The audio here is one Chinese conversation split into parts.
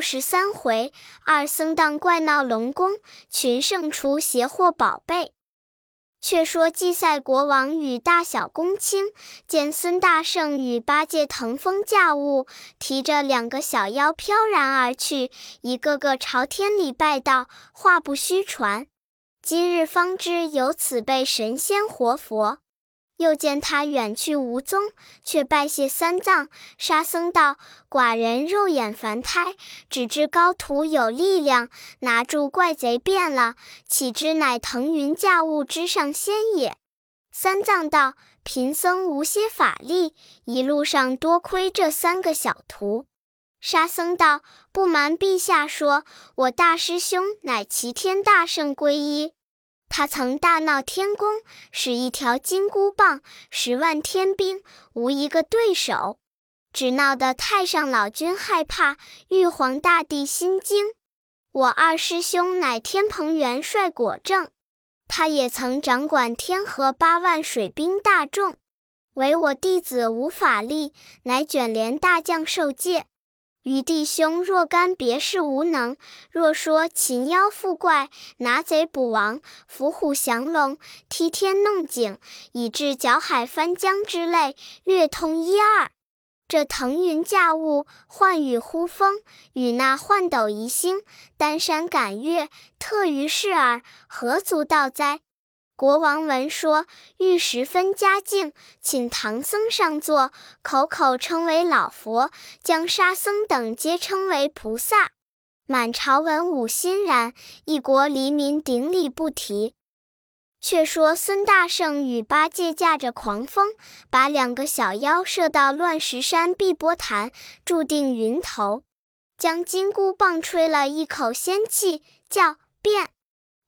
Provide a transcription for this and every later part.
十三回，二僧当怪闹龙宫，群圣除邪祸宝贝。却说祭赛国王与大小公卿见孙大圣与八戒腾风驾雾，提着两个小妖飘然而去，一个个朝天里拜道：“话不虚传，今日方知有此辈神仙活佛。”又见他远去无踪，却拜谢三藏。沙僧道：“寡人肉眼凡胎，只知高徒有力量，拿住怪贼变了，岂知乃腾云驾雾之上仙也？”三藏道：“贫僧无些法力，一路上多亏这三个小徒。”沙僧道：“不瞒陛下说，我大师兄乃齐天大圣皈依。”他曾大闹天宫，使一条金箍棒，十万天兵无一个对手，只闹得太上老君害怕，玉皇大帝心惊。我二师兄乃天蓬元帅果正，他也曾掌管天河八万水兵大众，唯我弟子无法力，乃卷帘大将受戒。余弟兄若干别事无能，若说擒妖伏怪、拿贼捕王、伏虎降龙、踢天弄井，以致搅海翻江之类，略通一二。这腾云驾雾、唤雨呼风、与那换斗移星、丹山赶月，特于是耳，何足道哉？国王闻说，欲十分嘉敬，请唐僧上座，口口称为老佛，将沙僧等皆称为菩萨。满朝文武欣然，一国黎民顶礼不提。却说孙大圣与八戒驾着狂风，把两个小妖射到乱石山碧波潭，注定云头，将金箍棒吹了一口仙气，叫变。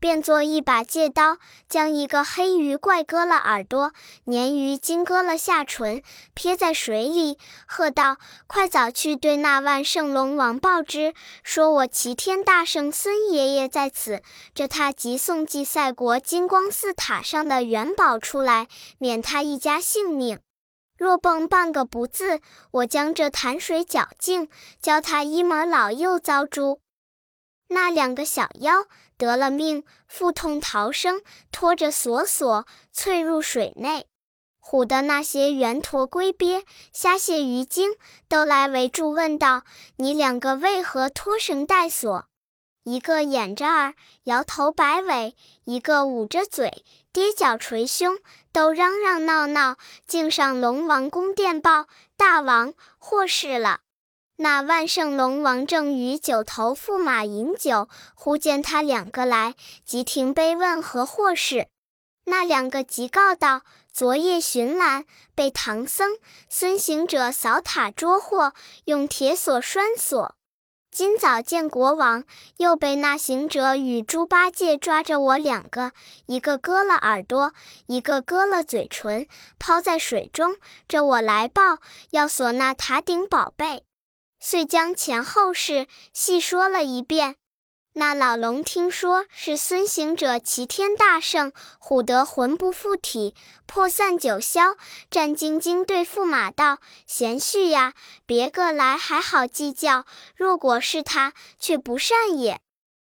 变作一把戒刀，将一个黑鱼怪割了耳朵，鲶鱼精割了下唇，撇在水里，喝道：“快早去对那万圣龙王报之，说我齐天大圣孙爷爷在此，这他即送祭赛国金光寺塔上的元宝出来，免他一家性命。若蹦半个不字，我将这潭水搅净，教他一门老幼遭诛。”那两个小妖得了命，腹痛逃生，拖着索索窜入水内。唬得那些圆驼龟鳖、虾蟹鱼精都来围住，问道：“你两个为何拖绳带锁？”一个掩着耳，摇头摆尾；一个捂着嘴，跌脚捶胸，都嚷嚷闹闹，竟上龙王宫殿报：“大王，祸事了！”那万圣龙王正与九头驸马饮酒，忽见他两个来，即停杯问何祸事。那两个即告道：昨夜寻兰，被唐僧、孙行者扫塔捉获，用铁锁拴锁。今早见国王，又被那行者与猪八戒抓着我两个，一个割了耳朵，一个割了嘴唇，抛在水中。这我来报，要锁那塔顶宝贝。遂将前后事细说了一遍。那老龙听说是孙行者齐天大圣，唬得魂不附体，破散九霄，战兢兢对驸马道：“贤婿呀，别个来还好计较，若果是他，却不善也。”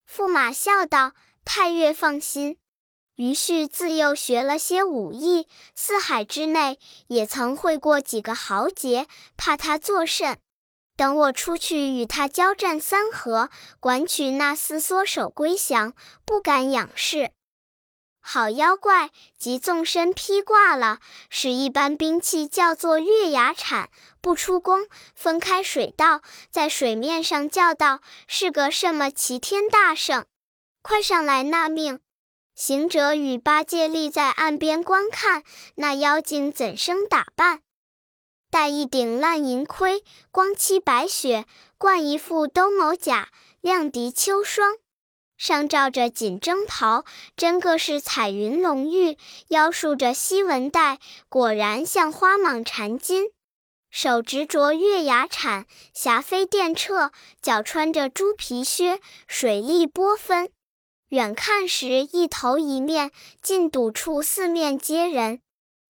驸马笑道：“太岳放心，余婿自幼学了些武艺，四海之内也曾会过几个豪杰，怕他作甚？”等我出去与他交战三合，管取那厮缩手归降，不敢仰视。好妖怪，即纵身披挂了，使一般兵器叫做月牙铲，不出宫，分开水道，在水面上叫道：“是个什么齐天大圣，快上来纳命！”行者与八戒立在岸边观看，那妖精怎生打扮？戴一顶烂银盔，光漆白雪；冠一副兜鍪甲，亮敌秋霜。上罩着锦征袍，真个是彩云龙玉；腰束着西纹带，果然像花蟒缠金。手执着月牙铲，霞飞电掣；脚穿着猪皮靴，水力波分。远看时，一头一面，近睹处四面皆人。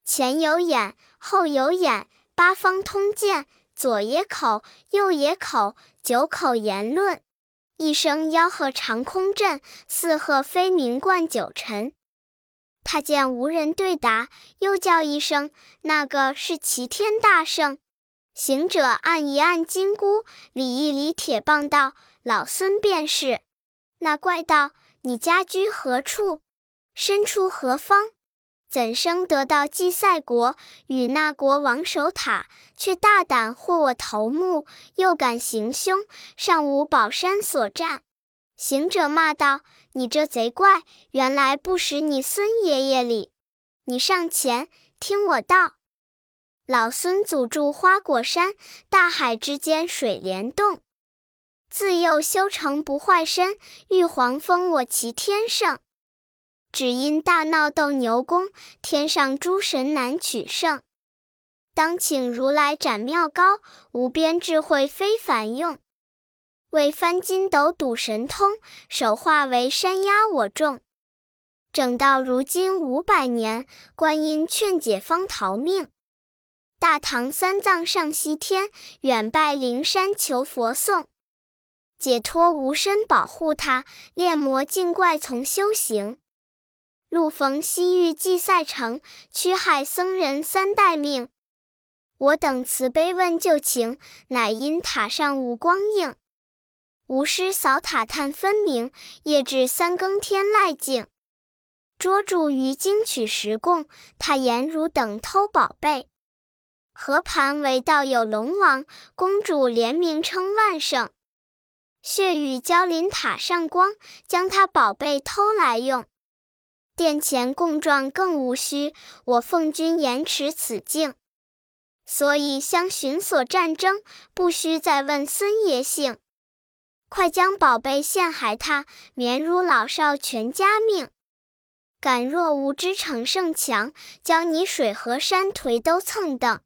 前有眼，后有眼。八方通鉴，左也口，右也口，九口言论，一声吆喝长空震，四鹤飞鸣贯九尘。他见无人对答，又叫一声：“那个是齐天大圣。”行者按一按金箍，理一理铁棒，道：“老孙便是。”那怪道：“你家居何处？身处何方？怎生得到祭赛国，与那国王守塔，却大胆惑我头目，又敢行凶，尚无宝山所占？”行者骂道：“你这贼怪，原来不识你孙爷爷礼！你上前听我道。老孙祖住花果山，大海之间水帘洞。”自幼修成不坏身，玉皇封我齐天圣。只因大闹斗牛宫，天上诸神难取胜。当请如来斩妙高，无边智慧非凡用。为翻筋斗赌神通，手化为山压我众。整到如今五百年，观音劝解方逃命。大唐三藏上西天，远拜灵山求佛送。解脱无身保护他，炼魔境怪从修行。路逢西域祭赛城，驱害僧人三代命。我等慈悲问旧情，乃因塔上无光映。无师扫塔探分明，夜至三更天籁静。捉住于经取实供，他言汝等偷宝贝。何盘为道有龙王，公主联名称万圣。血雨浇淋塔上光，将他宝贝偷来用。殿前供状更无需，我奉君严持此境。所以相寻所战争，不须再问孙爷姓。快将宝贝献还他，免辱老少全家命。敢若无知逞胜强，将你水河山颓都蹭蹬。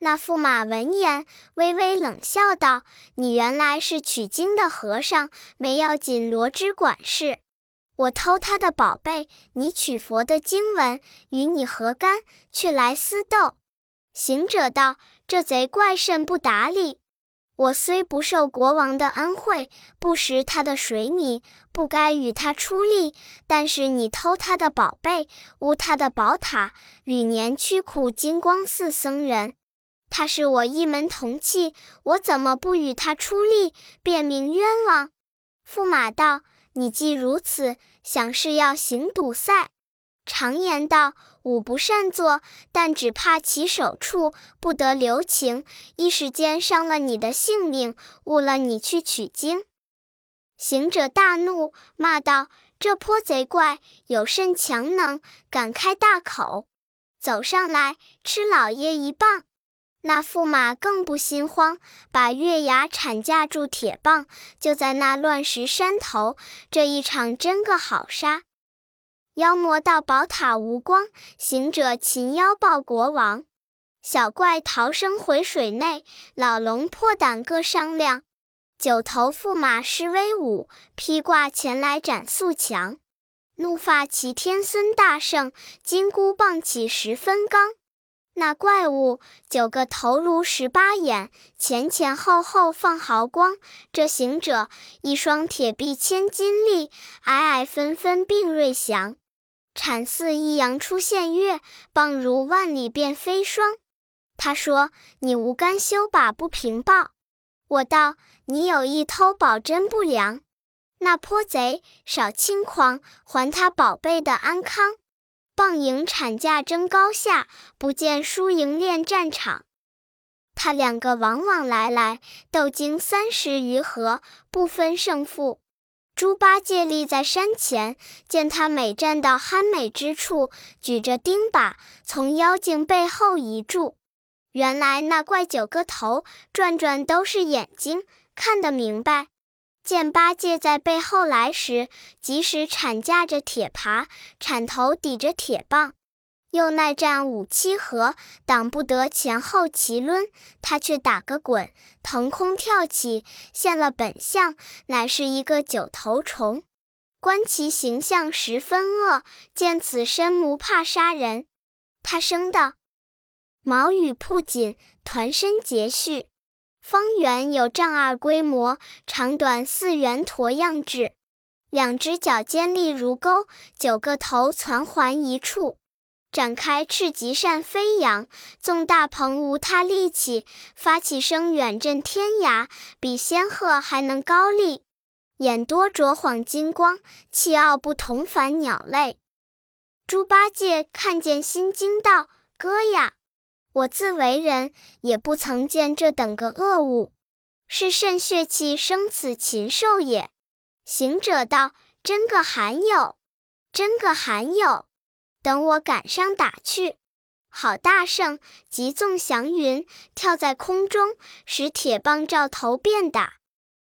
那驸马闻言，微微冷笑道：“你原来是取经的和尚，没要紧罗织管事。我偷他的宝贝，你取佛的经文，与你何干？却来私斗。”行者道：“这贼怪甚不达理。我虽不受国王的恩惠，不食他的水米，不该与他出力。但是你偷他的宝贝，污他的宝塔，与年屈苦金光寺僧人。”他是我一门同气，我怎么不与他出力，便名冤枉？驸马道：“你既如此，想是要行赌赛？常言道，武不善作，但只怕起手处不得留情，一时间伤了你的性命，误了你去取经。”行者大怒，骂道：“这泼贼怪有甚强能，敢开大口？走上来，吃老爷一棒！”那驸马更不心慌，把月牙铲架住铁棒，就在那乱石山头。这一场真个好杀！妖魔到宝塔无光，行者擒妖报国王。小怪逃生回水内，老龙破胆各商量。九头驸马施威武，披挂前来斩素强。怒发齐天孙大圣，金箍棒起十分刚。那怪物九个头颅十八眼，前前后后放毫光。这行者一双铁臂千斤力，矮矮分分并锐翔。产似一阳出现月，棒如万里变飞霜。他说：“你无干休把不平报。”我道：“你有意偷宝真不良。那泼贼少轻狂，还他宝贝的安康。”棒影产架争高下，不见输赢恋战场。他两个往往来来，斗经三十余合，不分胜负。猪八戒立在山前，见他每站到酣美之处，举着钉耙从妖精背后一住。原来那怪九个头，转转都是眼睛，看得明白。见八戒在背后来时，即使铲架着铁耙，铲头抵着铁棒，又耐战五七合，挡不得前后齐抡，他却打个滚，腾空跳起，现了本相，乃是一个九头虫。观其形象十分恶，见此身无怕杀人。他生的毛羽铺锦，团身结续。方圆有丈二规模，长短似圆驼样制。两只脚尖利如钩，九个头攒环一处，展开翅极扇飞扬，纵大鹏无他力气，发起声远震天涯，比仙鹤还能高立。眼多灼晃金光，气傲不同凡鸟类。猪八戒看见，心惊道：“哥呀，我自为人，也不曾见这等个恶物，是甚血气生此禽兽也？”行者道：“真个罕有，真个罕有！等我赶上打去。”好大圣急纵祥云，跳在空中，使铁棒照头便打。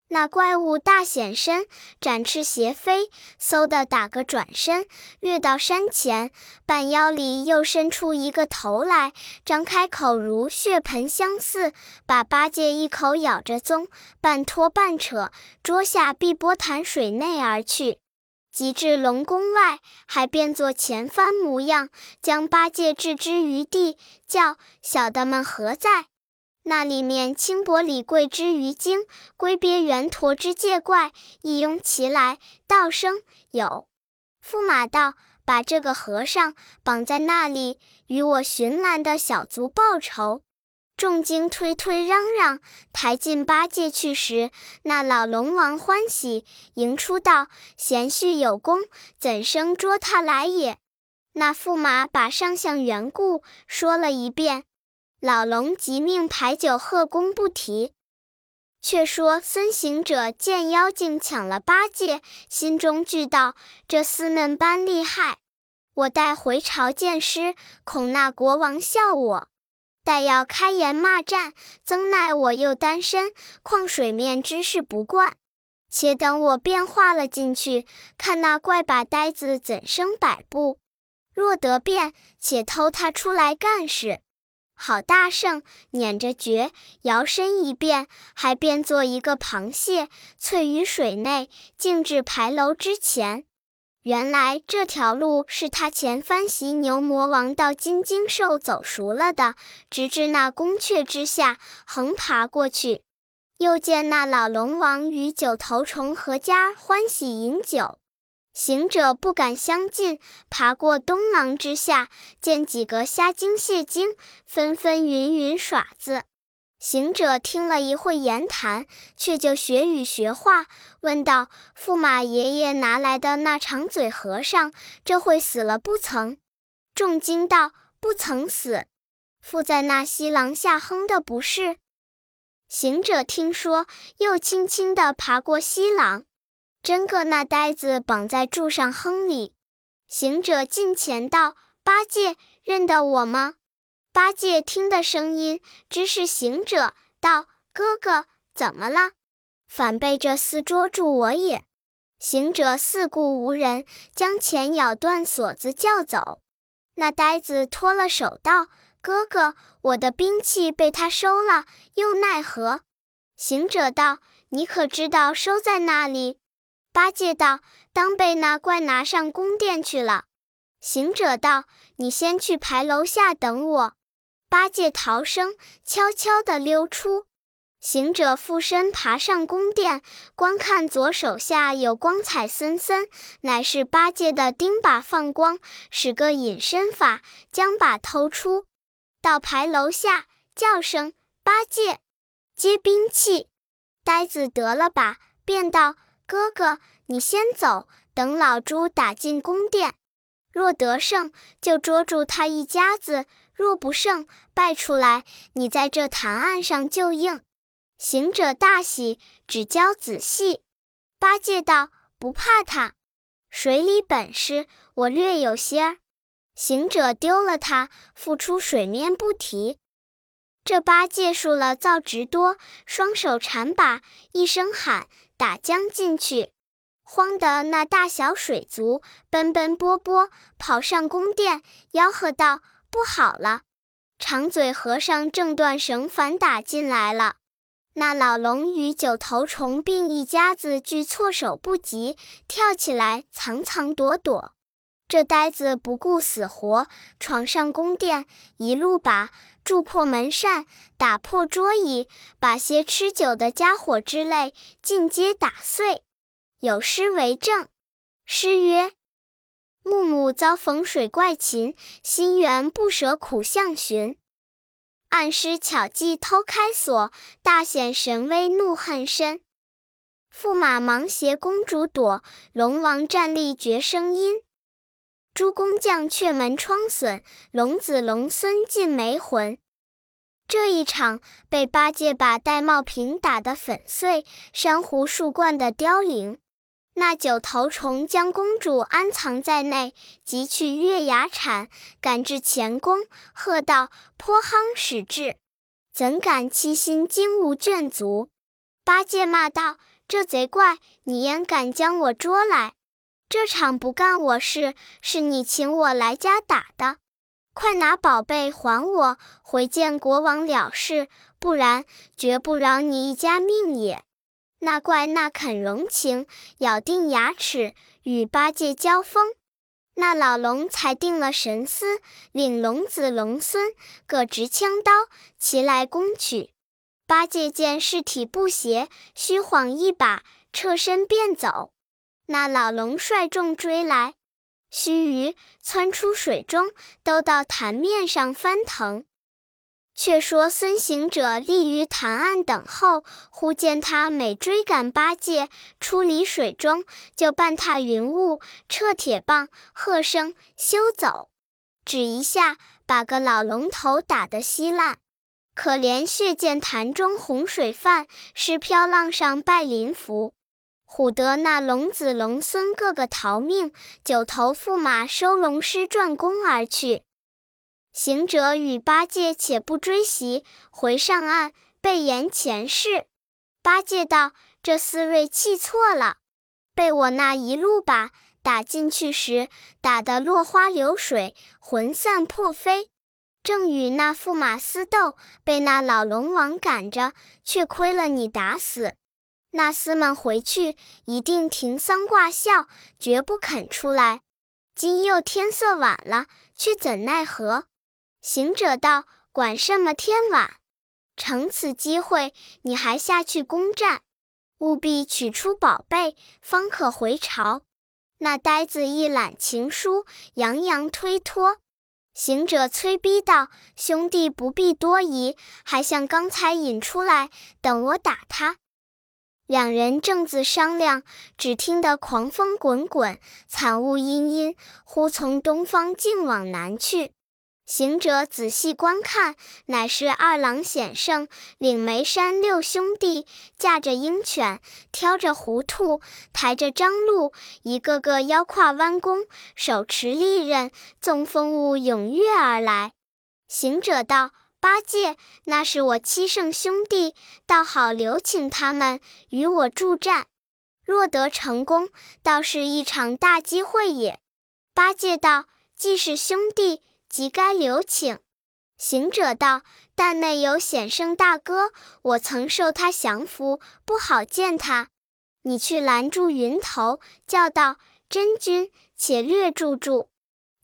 那怪物大显身，展翅斜飞，嗖的打个转身，跃到山前，半腰里又伸出一个头来，张开口如血盆相似，把八戒一口咬着宗，半拖半扯，捉下碧波潭水内而去。及至龙宫外，还变作前番模样，将八戒置之于地，叫小的们何在？那里面轻薄李贵之鱼精，龟鳖圆驼之界怪，一拥齐来，道声有。驸马道：“把这个和尚绑在那里，与我寻来的小卒报仇。”众精推推嚷嚷，抬进八戒去时，那老龙王欢喜，迎出道：“贤婿有功，怎生捉他来也？”那驸马把上相缘故说了一遍。老龙即命排酒贺功，不提。却说孙行者见妖精抢了八戒，心中惧道：这厮嫩般厉害，我待回朝见师，恐那国王笑我。待要开言骂战，曾奈我又单身，况水面之事不惯。且等我变化了进去，看那怪把呆子怎生摆布。若得变，且偷他出来干事。好大圣捻着诀，摇身一变，还变作一个螃蟹，翠于水内，径至牌楼之前。原来这条路是他前番袭牛魔王到金睛兽走熟了的，直至那宫阙之下，横爬过去。又见那老龙王与九头虫合家欢喜饮酒。行者不敢相近，爬过东廊之下，见几个虾精蟹精纷纷云云耍子。行者听了一会言谈，却就学语学话，问道：“驸马爷爷拿来的那长嘴和尚，这会死了不曾？”众精道：“不曾死，附在那西廊下哼的不是。”行者听说，又轻轻地爬过西廊。真个那呆子绑在柱上哼里，行者近前道：“八戒，认得我吗？”八戒听的声音，知是行者，道：“哥哥，怎么了？反被这厮捉住我也？”行者四顾无人，将钱咬断锁子叫走。那呆子脱了手道：“哥哥，我的兵器被他收了，又奈何？”行者道：“你可知道收在哪里？”八戒道：“当被那怪拿上宫殿去了。”行者道：“你先去牌楼下等我。”八戒逃生，悄悄地溜出。行者附身爬上宫殿，观看左手下有光彩森森，乃是八戒的钉耙放光，使个隐身法，将把偷出。到牌楼下，叫声：“八戒，接兵器。”呆子得了吧，便道。哥哥，你先走，等老猪打进宫殿。若得胜，就捉住他一家子；若不胜，败出来，你在这潭岸上就应。行者大喜，只教仔细。八戒道：“不怕他，水里本事我略有些儿。”行者丢了他，复出水面不提。这八戒数了造直多，双手缠把，一声喊。打将进去，慌得那大小水族奔奔波波跑上宫殿，吆喝道：“不好了！长嘴和尚正断绳反打进来了。”那老龙与九头虫并一家子俱措手不及，跳起来藏藏躲躲。这呆子不顾死活，闯上宫殿，一路把筑破门扇，打破桌椅，把些吃酒的家伙之类尽皆打碎。有诗为证。诗曰：“木木遭逢水怪禽，心猿不舍苦相寻。暗施巧计偷开锁，大显神威怒恨深。驸马忙携公主躲，龙王站立绝声音。”诸工匠却门窗损，龙子龙孙尽没魂。这一场被八戒把玳瑁瓶打得粉碎，珊瑚树冠的凋零。那九头虫将公主安藏在内，急去月牙铲，赶至前宫，喝道：“泼夯使至！怎敢欺心惊无眷足？”八戒骂道：“这贼怪，你焉敢将我捉来？”这场不干我事，是你请我来家打的，快拿宝贝还我，回见国王了事，不然绝不饶你一家命也。那怪那肯容情，咬定牙齿与八戒交锋。那老龙才定了神思，领龙子龙孙各执枪刀，齐来攻取。八戒见事体不协，虚晃一把，侧身便走。那老龙率众追来，须臾窜出水中，都到潭面上翻腾。却说孙行者立于潭岸等候，忽见他每追赶八戒，出离水中，就半踏云雾，掣铁棒，喝声休走，只一下把个老龙头打得稀烂。可怜血溅潭中洪水泛，尸飘浪上拜临浮。唬得那龙子龙孙个个逃命，九头驸马收龙师转弓而去。行者与八戒且不追袭，回上岸备言前世。八戒道：“这厮锐气错了，被我那一路把打进去时，打得落花流水，魂散魄飞。正与那驸马厮斗，被那老龙王赶着，却亏了你打死。”那厮们回去一定停丧挂孝，绝不肯出来。今又天色晚了，却怎奈何？行者道：“管什么天晚，乘此机会，你还下去攻占，务必取出宝贝，方可回朝。”那呆子一揽情书，洋洋推脱。行者催逼道：“兄弟不必多疑，还像刚才引出来，等我打他。”两人正自商量，只听得狂风滚滚，惨雾阴阴，忽从东方竟往南去。行者仔细观看，乃是二郎显圣领眉山六兄弟，驾着鹰犬，挑着糊兔，抬着张鹿，一个个腰挎弯弓，手持利刃，纵风雾踊跃而来。行者道。八戒，那是我七圣兄弟，倒好留请他们与我助战。若得成功，倒是一场大机会也。八戒道：“既是兄弟，即该留请。”行者道：“但内有显圣大哥，我曾受他降服，不好见他。你去拦住云头，叫道：‘真君，且略住住。’”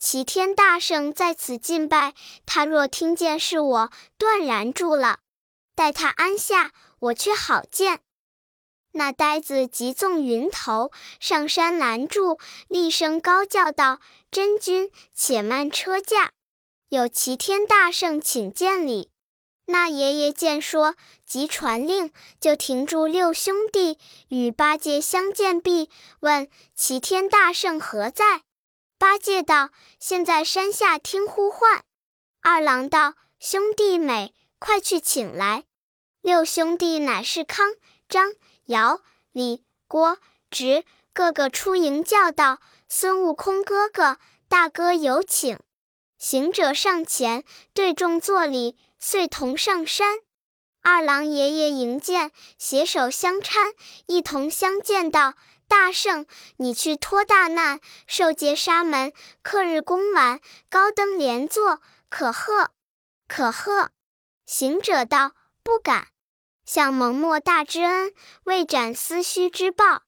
齐天大圣在此敬拜，他若听见是我，断然住了。待他安下，我却好见。那呆子急纵云头上山拦住，厉声高叫道：“真君，且慢车驾，有齐天大圣请见礼。”那爷爷见说，即传令，就停住六兄弟与八戒相见毕，问齐天大圣何在。八戒道：“现在山下听呼唤。”二郎道：“兄弟美，快去请来。”六兄弟乃是康、张、姚、李、郭、直，个个出迎叫道：“孙悟空哥哥，大哥有请。”行者上前对众作礼，遂同上山。二郎爷爷迎见，携手相搀，一同相见道。大圣，你去脱大难，受劫沙门，克日公完，高登莲座，可贺，可贺。行者道：“不敢，向蒙莫大之恩，未展思须之报。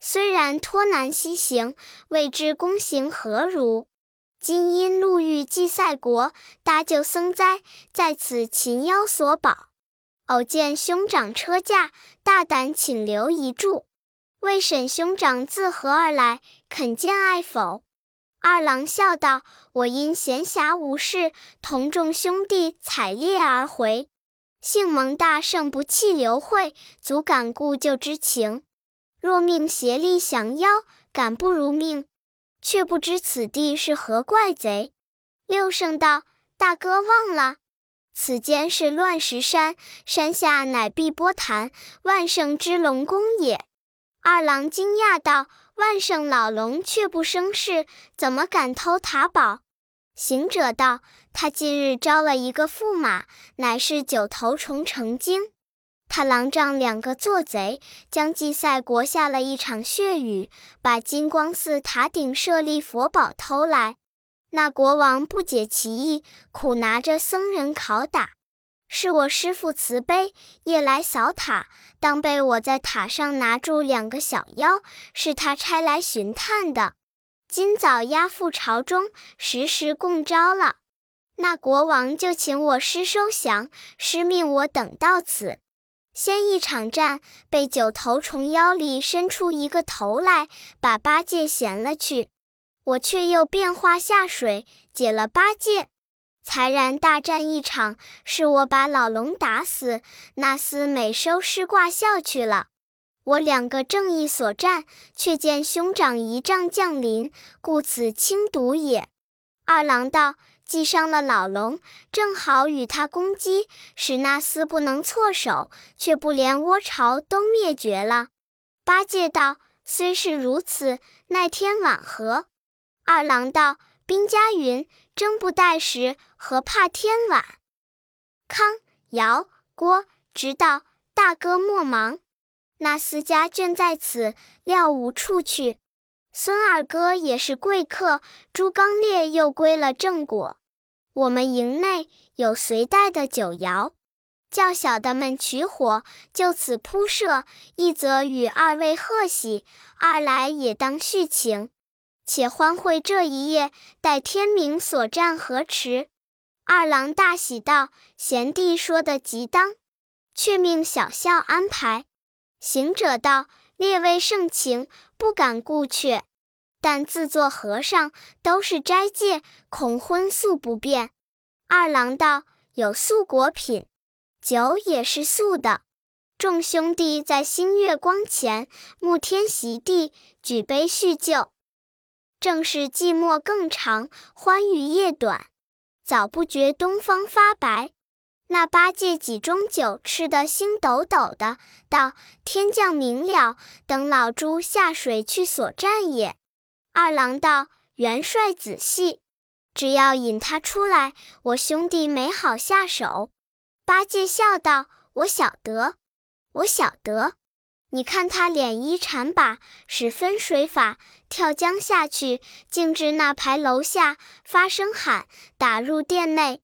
虽然脱难西行，未知功行何如？今因路遇祭赛国，搭救僧灾，在此擒妖索宝。偶见兄长车驾，大胆请留一住。未审兄长自何而来，肯见爱否？”二郎笑道：“我因闲暇无事，同众兄弟采猎而回。幸蒙大圣不弃刘惠，足感故旧之情。若命协力降妖，敢不如命？却不知此地是何怪贼。”六圣道：“大哥忘了，此间是乱石山，山下乃碧波潭，万圣之龙宫也。”二郎惊讶道。万圣老龙却不生事，怎么敢偷塔宝？行者道：“他近日招了一个驸马，乃是九头虫成精。他狼仗两个做贼，将祭赛国下了一场血雨，把金光寺塔顶舍利佛宝偷来。那国王不解其意，苦拿着僧人拷打。”是我师父慈悲，夜来扫塔，当被我在塔上拿住两个小妖，是他差来寻探的。今早押赴朝中，时时供招了。那国王就请我师收降，师命我等到此。先一场战，被九头虫妖里伸出一个头来，把八戒衔了去。我却又变化下水，解了八戒。才然大战一场，是我把老龙打死，那厮美收尸挂孝去了。我两个正义所战，却见兄长一仗降临，故此轻毒也。二郎道：既伤了老龙，正好与他攻击，使那厮不能措手，却不连窝巢都灭绝了。八戒道：虽是如此，奈天晚何？二郎道：兵家云。争不待时，何怕天晚？康、尧、郭直道：“大哥莫忙，那厮家眷在此，料无处去。孙二哥也是贵客，朱刚烈又归了正果。我们营内有随带的酒肴，叫小的们取火，就此铺设。一则与二位贺喜，二来也当续情。”且欢会这一夜，待天明所战何迟？二郎大喜道：“贤弟说的极当，却命小校安排。”行者道：“列位盛情，不敢顾却。但自作和尚，都是斋戒，恐荤素不便。”二郎道：“有素果品，酒也是素的。”众兄弟在星月光前，沐天席地，举杯叙旧。正是寂寞更长，欢愉夜短。早不觉东方发白。那八戒几盅酒吃得星抖抖的，道：“天降明了，等老猪下水去所战也。”二郎道：“元帅仔细，只要引他出来，我兄弟没好下手。”八戒笑道：“我晓得，我晓得。”你看他脸衣缠把，使分水法，跳江下去，径至那牌楼下，发声喊，打入殿内。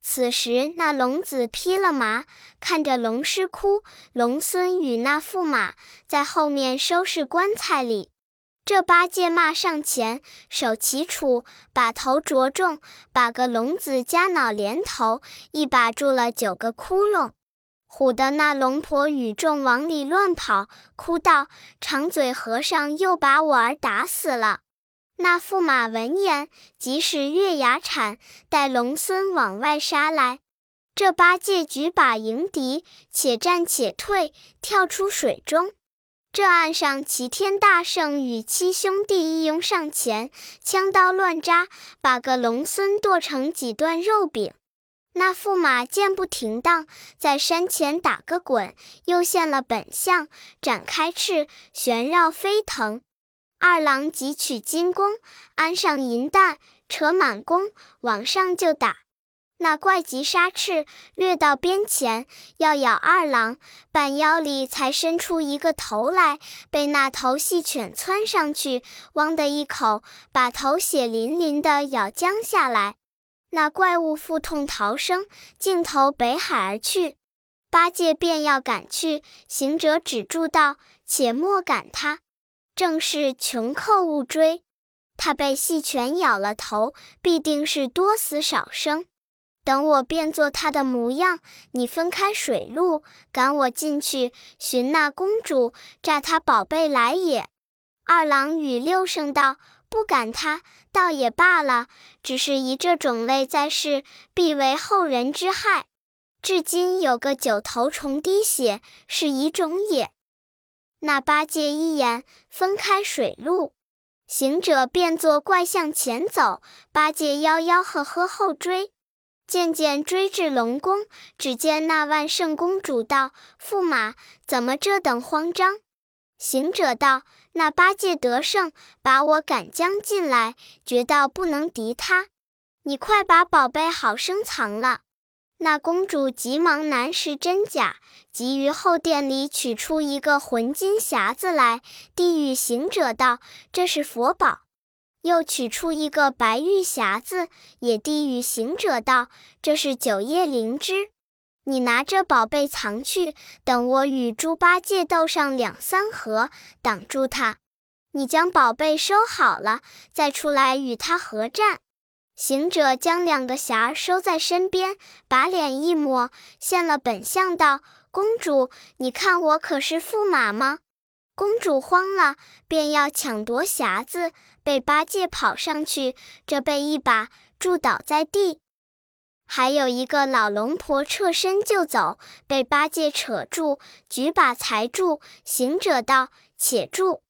此时那龙子披了麻，看着龙师哭，龙孙与那驸马在后面收拾棺材里。这八戒骂上前，手齐杵，把头着重，把个龙子夹脑连头，一把住了九个窟窿。唬得那龙婆与众往里乱跑，哭道：“长嘴和尚又把我儿打死了。”那驸马闻言，即使月牙铲，带龙孙往外杀来。这八戒举把迎敌，且战且退，跳出水中。这岸上齐天大圣与七兄弟一拥上前，枪刀乱扎，把个龙孙剁成几段肉饼。那驸马见不停当，在山前打个滚，又现了本相，展开翅，旋绕飞腾。二郎即取金弓，安上银弹，扯满弓，往上就打。那怪急杀翅，掠到边前，要咬二郎，半腰里才伸出一个头来，被那头细犬窜上去，汪的一口，把头血淋淋的咬将下来。那怪物腹痛逃生，径投北海而去。八戒便要赶去，行者止住道：“且莫赶他，正是穷寇勿追。”他被细犬咬了头，必定是多死少生。等我变作他的模样，你分开水路，赶我进去寻那公主，诈他宝贝来也。二郎与六圣道：“不赶他，倒也罢了。只是以这种类在世，必为后人之害。至今有个九头虫滴血，是疑种也。”那八戒一眼分开水路，行者变作怪向前走，八戒吆吆喝喝后追。渐渐追至龙宫，只见那万圣公主道：“驸马，怎么这等慌张？”行者道：“那八戒得胜，把我赶将进来，觉道不能敌他。你快把宝贝好生藏了。”那公主急忙难识真假，急于后殿里取出一个浑金匣子来，递与行者道：“这是佛宝。”又取出一个白玉匣子，也递与行者道：“这是九叶灵芝，你拿着宝贝藏去，等我与猪八戒斗上两三合，挡住他。你将宝贝收好了，再出来与他合战。”行者将两个匣收在身边，把脸一抹，现了本相道：“公主，你看我可是驸马吗？”公主慌了，便要抢夺匣子。被八戒跑上去，这被一把住倒在地；还有一个老龙婆侧身就走，被八戒扯住，举把才住。行者道：“且住，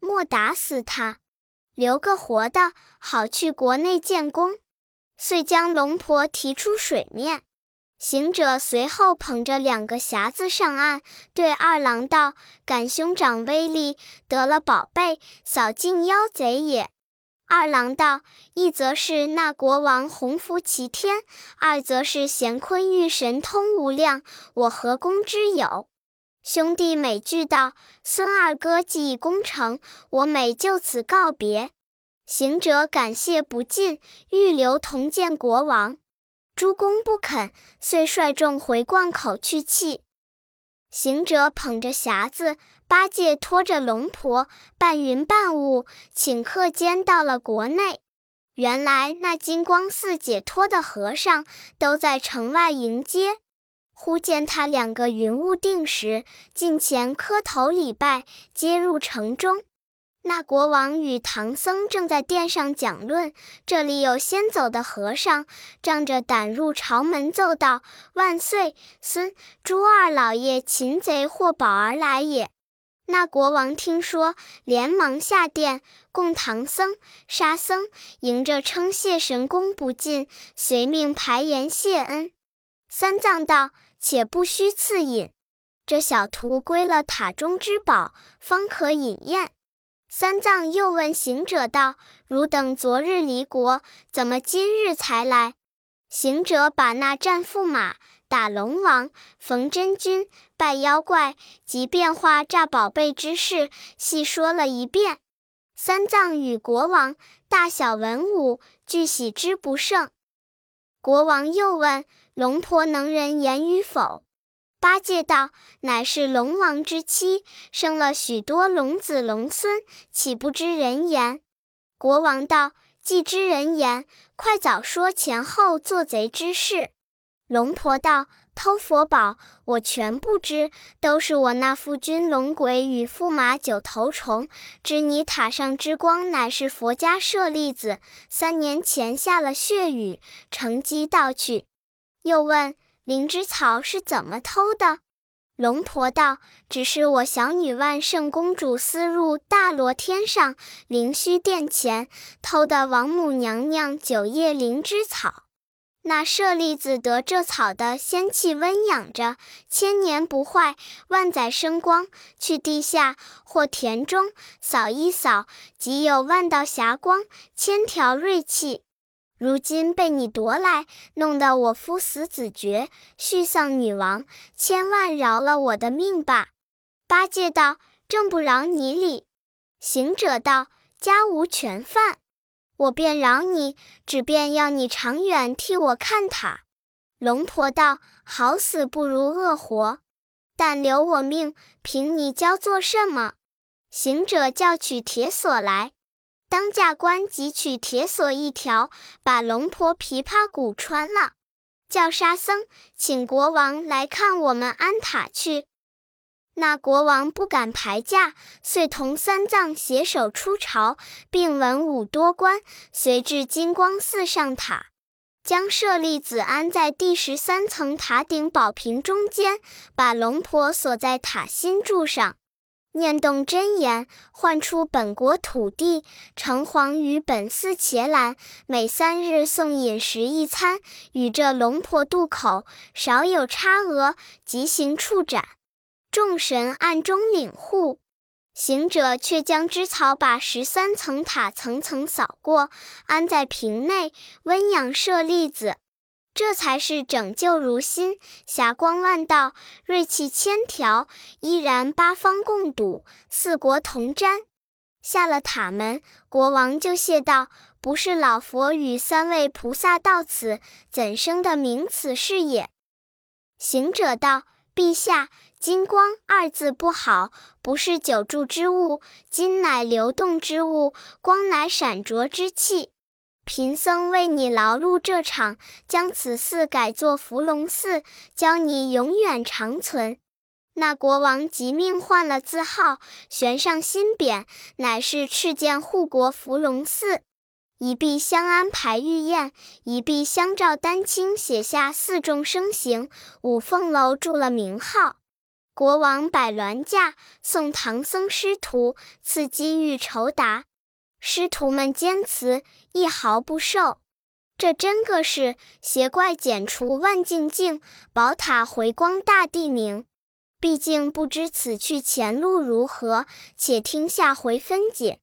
莫打死他，留个活的，好去国内建功。”遂将龙婆提出水面。行者随后捧着两个匣子上岸，对二郎道：“感兄长威力，得了宝贝，扫尽妖贼也。”二郎道：“一则是那国王洪福齐天，二则是乾坤玉神通无量，我何功之有？”兄弟每句道：“孙二哥既已功成，我每就此告别。”行者感谢不尽，欲留同见国王。诸公不肯，遂率众回灌口去泣。行者捧着匣子，八戒拖着龙婆，半云半雾，顷刻间到了国内。原来那金光寺解脱的和尚都在城外迎接。忽见他两个云雾定时，近前磕头礼拜，接入城中。那国王与唐僧正在殿上讲论，这里有先走的和尚，仗着胆入朝门奏道：“万岁，孙朱二老爷擒贼获宝而来也。”那国王听说，连忙下殿，供唐僧、沙僧迎着称谢神功不尽，随命排筵谢恩。三藏道：“且不须赐饮，这小徒归了塔中之宝，方可饮宴。”三藏又问行者道：“汝等昨日离国，怎么今日才来？”行者把那战驸马、打龙王、逢真君、拜妖怪及变化诈宝贝之事，细说了一遍。三藏与国王大小文武俱喜之不胜。国王又问龙婆能人言与否？八戒道：“乃是龙王之妻，生了许多龙子龙孙，岂不知人言？”国王道：“既知人言，快早说前后做贼之事。”龙婆道：“偷佛宝，我全不知，都是我那夫君龙鬼与驸马九头虫。知你塔上之光，乃是佛家舍利子，三年前下了血雨，乘机盗去。”又问。灵芝草是怎么偷的？龙婆道：“只是我小女万圣公主私入大罗天上灵虚殿前，偷的王母娘娘九叶灵芝草。那舍利子得这草的仙气温养着，千年不坏，万载生光。去地下或田中扫一扫，即有万道霞光，千条锐气。”如今被你夺来，弄得我夫死子绝，续丧女王，千万饶了我的命吧！八戒道：“正不饶你哩。”行者道：“家无全犯，我便饶你，只便要你长远替我看塔。”龙婆道：“好死不如恶活，但留我命，凭你教做什么？”行者叫取铁锁来。当驾官即取铁索一条，把龙婆琵琶骨穿了，叫沙僧请国王来看我们安塔去。那国王不敢排驾，遂同三藏携手出朝，并文武多官，随至金光寺上塔，将舍利子安在第十三层塔顶宝瓶中间，把龙婆锁在塔心柱上。念动真言，唤出本国土地，城隍于本寺伽蓝，每三日送饮食一餐，与这龙婆渡口，少有差额，即行处斩。众神暗中领护，行者却将枝草把十三层塔层层扫过，安在瓶内，温养舍利子。这才是拯救如新，霞光万道，锐气千条，依然八方共睹，四国同瞻。下了塔门，国王就谢道：“不是老佛与三位菩萨到此，怎生的名此事也？”行者道：“陛下，金光二字不好，不是久住之物，金乃流动之物，光乃闪着之气。”贫僧为你劳碌这场，将此寺改作伏龙寺，教你永远长存。那国王即命换了字号，悬上新匾，乃是赤剑护国伏龙寺。一臂相安排玉燕，一臂相照丹青，写下四众生行，五凤楼铸了名号。国王摆銮驾，送唐僧师徒，赐机遇酬答。师徒们坚持，一毫不受。这真个是邪怪剪除万境境，宝塔回光大地明。毕竟不知此去前路如何，且听下回分解。